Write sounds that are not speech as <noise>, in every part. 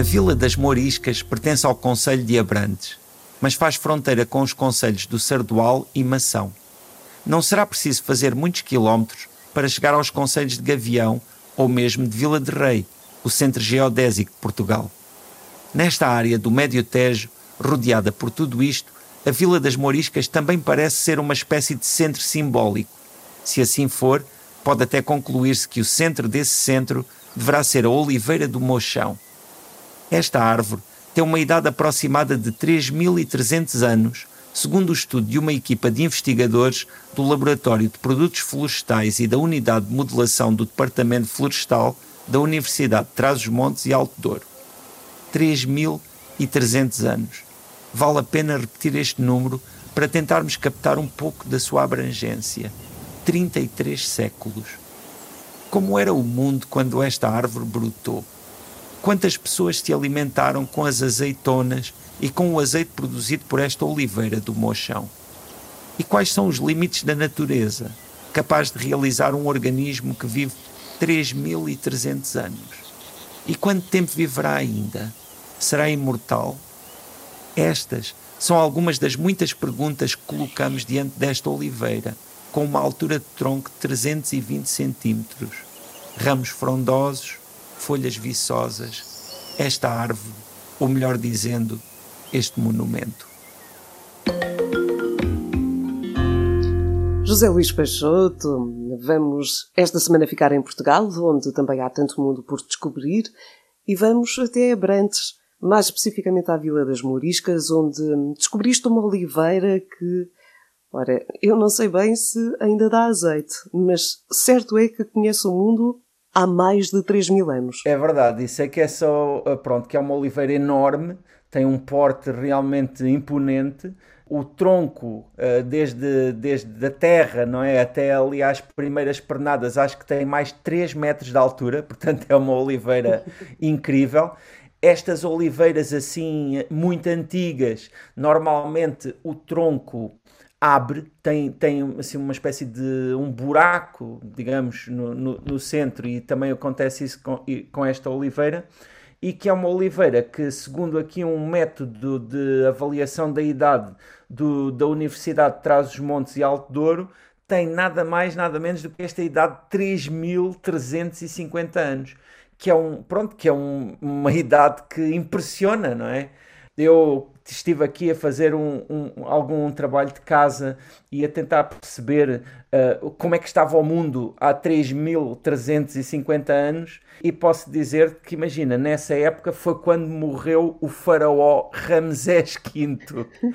A Vila das Moriscas pertence ao Conselho de Abrantes, mas faz fronteira com os conselhos do Sardual e Mação. Não será preciso fazer muitos quilómetros para chegar aos conselhos de Gavião ou mesmo de Vila de Rei, o centro geodésico de Portugal. Nesta área do Médio Tejo, rodeada por tudo isto, a Vila das Moriscas também parece ser uma espécie de centro simbólico. Se assim for, pode até concluir-se que o centro desse centro deverá ser a Oliveira do Mochão. Esta árvore tem uma idade aproximada de 3.300 anos, segundo o estudo de uma equipa de investigadores do Laboratório de Produtos Florestais e da Unidade de Modelação do Departamento Florestal da Universidade de Trás-os-Montes e Alto Douro. 3.300 anos. Vale a pena repetir este número para tentarmos captar um pouco da sua abrangência. 33 séculos. Como era o mundo quando esta árvore brotou? Quantas pessoas se alimentaram com as azeitonas e com o azeite produzido por esta oliveira do Mochão? E quais são os limites da natureza, capaz de realizar um organismo que vive 3.300 anos? E quanto tempo viverá ainda? Será imortal? Estas são algumas das muitas perguntas que colocamos diante desta oliveira, com uma altura de tronco de 320 centímetros, ramos frondosos, folhas viçosas, esta árvore, ou melhor dizendo, este monumento. José Luís Peixoto, vamos esta semana ficar em Portugal, onde também há tanto mundo por descobrir, e vamos até Abrantes, mais especificamente à Vila das Moriscas, onde descobriste uma oliveira que, ora, eu não sei bem se ainda dá azeite, mas certo é que conhece o mundo há mais de 3 mil anos. É verdade, isso é que é só, eh, pronto, que é uma oliveira enorme, tem um porte realmente imponente, o tronco, eh, desde, desde a terra, não é, até ali às primeiras pernadas, acho que tem mais de 3 metros de altura, <laughs> portanto é uma oliveira <laughs> incrível. Estas oliveiras assim, muito antigas, normalmente o tronco abre, tem, tem assim, uma espécie de um buraco, digamos, no, no, no centro, e também acontece isso com, com esta oliveira, e que é uma oliveira que, segundo aqui um método de avaliação da idade do, da Universidade de Trás-os-Montes e Alto Douro, tem nada mais, nada menos do que esta idade de 3.350 anos, que é, um, pronto, que é um, uma <laughs> idade que impressiona, não é? Eu estive aqui a fazer um, um, algum trabalho de casa e a tentar perceber uh, como é que estava o mundo há 3.350 anos e posso dizer que, imagina, nessa época foi quando morreu o faraó Ramsés V.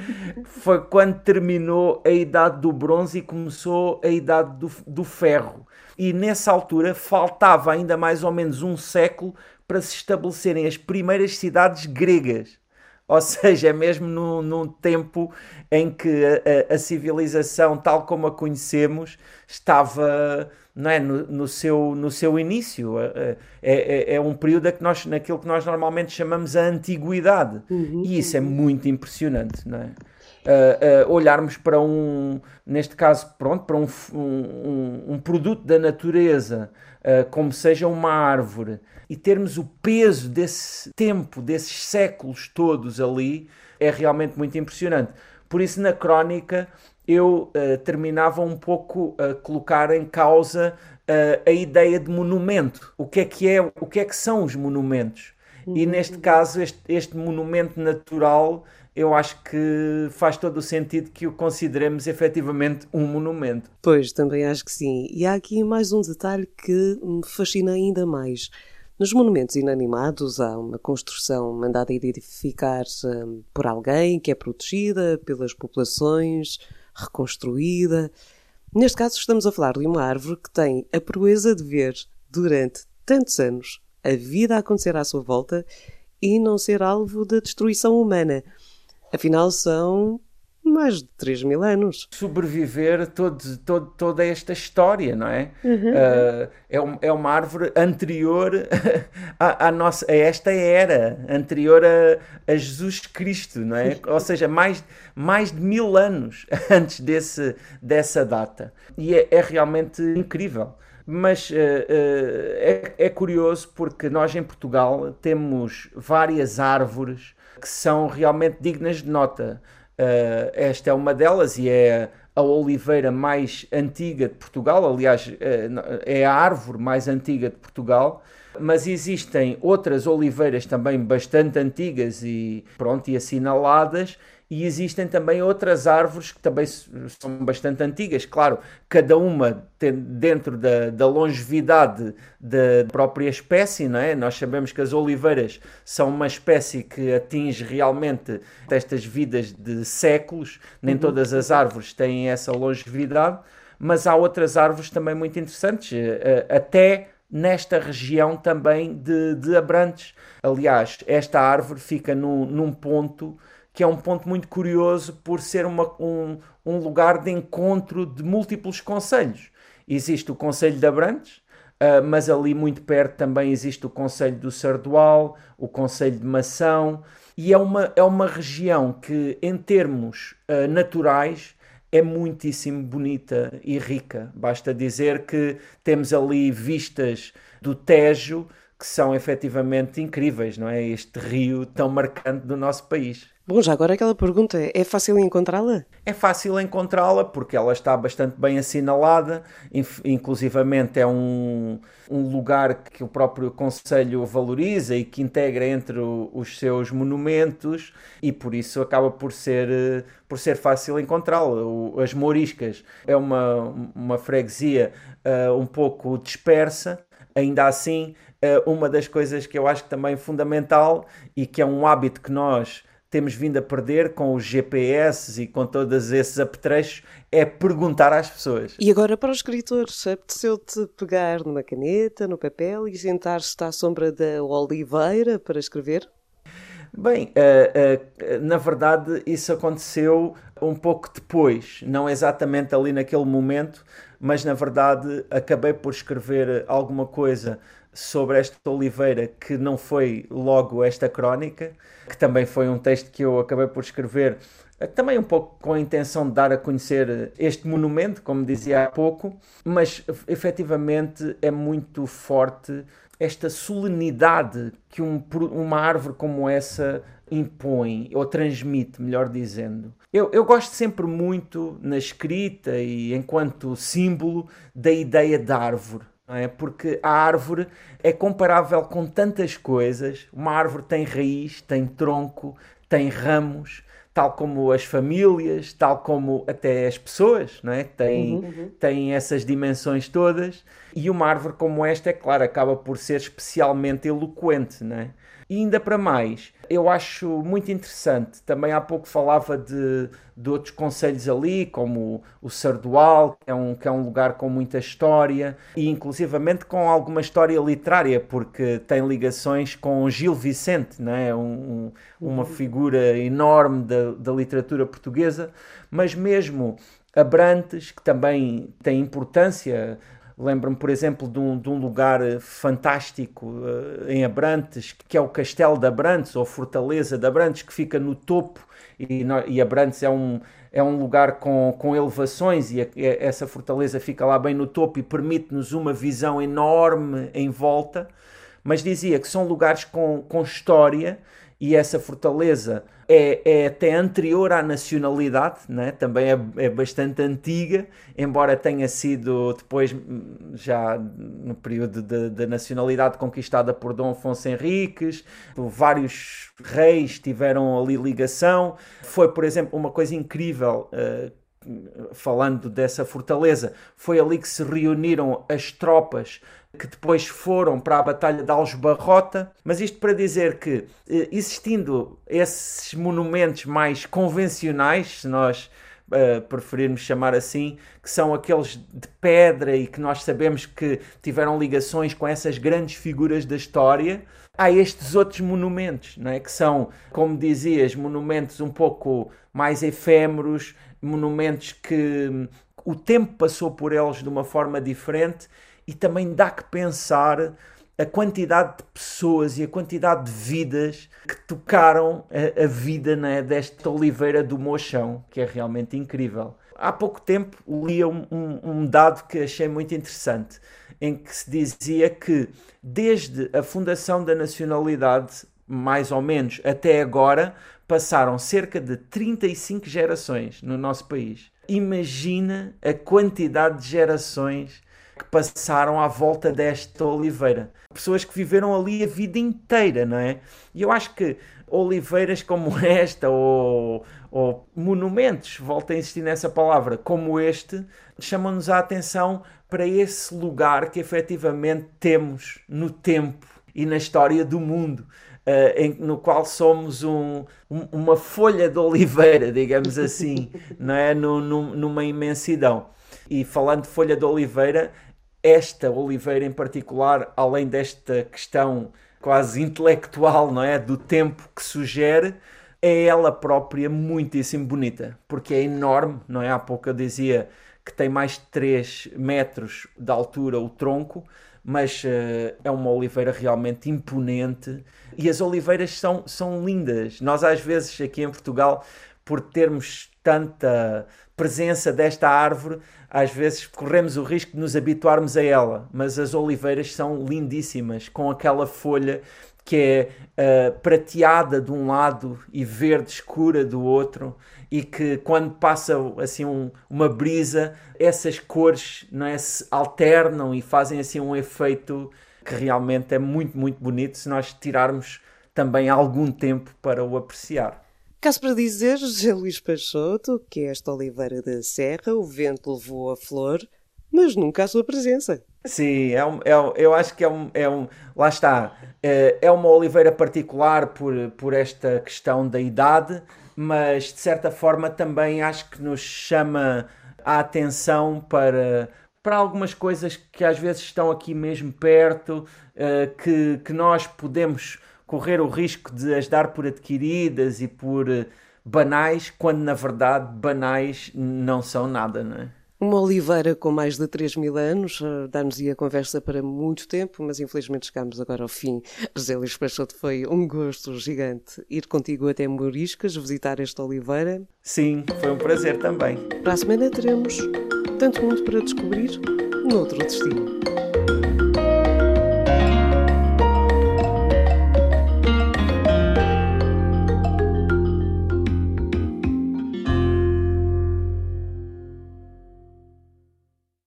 <laughs> foi quando terminou a idade do bronze e começou a idade do, do ferro. E nessa altura faltava ainda mais ou menos um século para se estabelecerem as primeiras cidades gregas. Ou seja, é mesmo num, num tempo em que a, a, a, civilização, tal como a conhecemos, estava não é, no, no seu, no seu início. É, é, é, um período que nós, naquilo que nós normalmente chamamos a antiguidade. Uhum. E isso é muito impressionante. Não é? Uh, uh, olharmos para um, neste caso, pronto, para um, um, um produto da natureza, uh, como seja uma árvore, e termos o peso desse tempo, desses séculos todos ali, é realmente muito impressionante. Por isso, na crónica, eu uh, terminava um pouco a colocar em causa uh, a ideia de monumento. O que é que é, o que é que são os monumentos? E uhum. neste caso, este, este monumento natural eu acho que faz todo o sentido que o consideremos efetivamente um monumento. Pois, também acho que sim. E há aqui mais um detalhe que me fascina ainda mais. Nos monumentos inanimados há uma construção mandada edificar um, por alguém que é protegida pelas populações, reconstruída. Neste caso, estamos a falar de uma árvore que tem a proeza de ver durante tantos anos a vida acontecer à sua volta e não ser alvo da destruição humana. Afinal, são mais de 3 mil anos. Sobreviver todo, todo, toda esta história, não é? Uhum. Uh, é, um, é uma árvore anterior <laughs> a, a, nossa, a esta era, anterior a, a Jesus Cristo, não é? Ou seja, mais, mais de mil anos <laughs> antes desse, dessa data. E é, é realmente incrível. Mas uh, uh, é, é, curioso porque nós em Portugal temos várias árvores que são realmente dignas de nota. Uh, esta é uma delas e é a oliveira mais antiga de Portugal, aliás, é a árvore mais antiga de Portugal. Mas existem outras oliveiras também bastante antigas e pronto e assinaladas e existem também outras árvores que também são bastante antigas, claro, cada uma dentro da, da longevidade da própria espécie, não é? Nós sabemos que as oliveiras são uma espécie que atinge realmente estas vidas de séculos, nem uhum. todas as árvores têm essa longevidade, mas há outras árvores também muito interessantes, eh, eh, até nesta região também de, de Abrantes. Aliás, esta árvore fica no, num ponto que é um ponto muito curioso por ser uma, um, um lugar de encontro de múltiplos conselhos. Existe o Conselho de Abrantes, uh, mas ali muito perto também existe o Conselho do Sardual, o Conselho de Mação, e é uma, é uma região que, em termos uh, naturais, é muitíssimo bonita e rica. Basta dizer que temos ali vistas do Tejo que são efetivamente incríveis, não é? Este rio tão marcante do nosso país. Bom, já agora aquela pergunta, é fácil encontrá-la? É fácil encontrá-la porque ela está bastante bem assinalada, inclusivamente é um, um lugar que o próprio Conselho valoriza e que integra entre os seus monumentos e por isso acaba por ser, por ser fácil encontrá-la. As Moriscas é uma, uma freguesia uh, um pouco dispersa, ainda assim, uh, uma das coisas que eu acho que também é fundamental e que é um hábito que nós temos vindo a perder com os GPS e com todos esses apetrechos é perguntar às pessoas. E agora para os escritores, apeteceu-te pegar numa caneta, no papel e sentar-se à sombra da oliveira para escrever? Bem, uh, uh, na verdade isso aconteceu um pouco depois, não exatamente ali naquele momento, mas na verdade acabei por escrever alguma coisa sobre esta oliveira que não foi logo esta crónica, que também foi um texto que eu acabei por escrever eh, também um pouco com a intenção de dar a conhecer este monumento, como dizia há pouco, mas efetivamente é muito forte esta solenidade que um, uma árvore como essa impõe, ou transmite, melhor dizendo. Eu, eu gosto sempre muito na escrita e enquanto símbolo da ideia de árvore não é? Porque a árvore é comparável com tantas coisas. Uma árvore tem raiz, tem tronco, tem ramos, tal como as famílias, tal como até as pessoas, não é? Tem, uhum, uhum. tem essas dimensões todas. E uma árvore como esta, é claro, acaba por ser especialmente eloquente, não é? E ainda para mais, eu acho muito interessante. Também há pouco falava de, de outros conselhos ali, como o Sardual, que é, um, que é um lugar com muita história, e inclusivamente com alguma história literária, porque tem ligações com Gil Vicente, não é? Um, uma uhum. figura enorme da, da literatura portuguesa, mas mesmo Abrantes, que também tem importância Lembro-me, por exemplo, de um, de um lugar eh, fantástico uh, em Abrantes, que é o Castelo de Abrantes, ou Fortaleza de Abrantes, que fica no topo, e, e Abrantes é um, é um lugar com, com elevações, e a, essa fortaleza fica lá bem no topo e permite-nos uma visão enorme em volta. Mas dizia que são lugares com, com história, e essa fortaleza é, é até anterior à nacionalidade, né? também é, é bastante antiga, embora tenha sido depois, já no período da nacionalidade conquistada por Dom Afonso Henriques, vários reis tiveram ali ligação. Foi, por exemplo, uma coisa incrível. Uh, falando dessa fortaleza, foi ali que se reuniram as tropas que depois foram para a Batalha de Aljubarrota, mas isto para dizer que, eh, existindo esses monumentos mais convencionais, se nós uh, preferirmos chamar assim, que são aqueles de pedra e que nós sabemos que tiveram ligações com essas grandes figuras da história, há estes outros monumentos, não é? que são, como dizias, monumentos um pouco mais efêmeros, monumentos que hum, o tempo passou por eles de uma forma diferente e também dá que pensar a quantidade de pessoas e a quantidade de vidas que tocaram a, a vida né, desta Oliveira do Mochão, que é realmente incrível. Há pouco tempo li um, um, um, dado que achei muito interessante. em que se dizia que desde a fundação da nacionalidade, mais ou menos, até agora, passaram cerca de 35 gerações no nosso país. Imagina a quantidade de gerações que passaram à volta desta oliveira. Pessoas que viveram ali a vida inteira, não é? E eu acho que oliveiras como <laughs> esta, ou, ou monumentos, volto a insistir nessa palavra, como este, chamam-nos a atenção para esse lugar que efetivamente temos no tempo e na história do mundo. Uh, em, no qual somos um, um, uma folha de oliveira, <laughs> digamos assim, não é? No, no, numa imensidão. E falando de folha de oliveira, esta oliveira em particular, além desta questão quase intelectual, não é? Do tempo que sugere, é ela própria muitíssimo bonita, porque é enorme, não é? Há pouco eu dizia que tem mais de 3 metros de altura o tronco, mas uh, é uma oliveira realmente imponente e as oliveiras são, são lindas. Nós, às vezes, aqui em Portugal, por termos tanta presença desta árvore, às vezes corremos o risco de nos habituarmos a ela, mas as oliveiras são lindíssimas, com aquela folha que é uh, prateada de um lado e verde escura do outro, e que quando passa assim um, uma brisa, essas cores não é, se alternam e fazem assim um efeito que realmente é muito, muito bonito se nós tirarmos também algum tempo para o apreciar. Caso para dizer, José Luís Peixoto, que esta oliveira da Serra, o vento levou a flor, mas nunca a sua presença. Sim, é um, é um, eu acho que é um, é um. Lá está. É, é uma oliveira particular por, por esta questão da idade, mas de certa forma também acho que nos chama a atenção para, para algumas coisas que às vezes estão aqui mesmo perto, uh, que, que nós podemos correr o risco de as dar por adquiridas e por uh, banais, quando na verdade banais não são nada, não é? Uma oliveira com mais de 3 mil anos, eh, dá-nos-ia conversa para muito tempo, mas infelizmente chegamos agora ao fim. Luís Peixoto, foi um gosto gigante ir contigo até Moriscas, visitar esta oliveira. Sim, foi um prazer também. Para a semana teremos tanto mundo para descobrir noutro destino.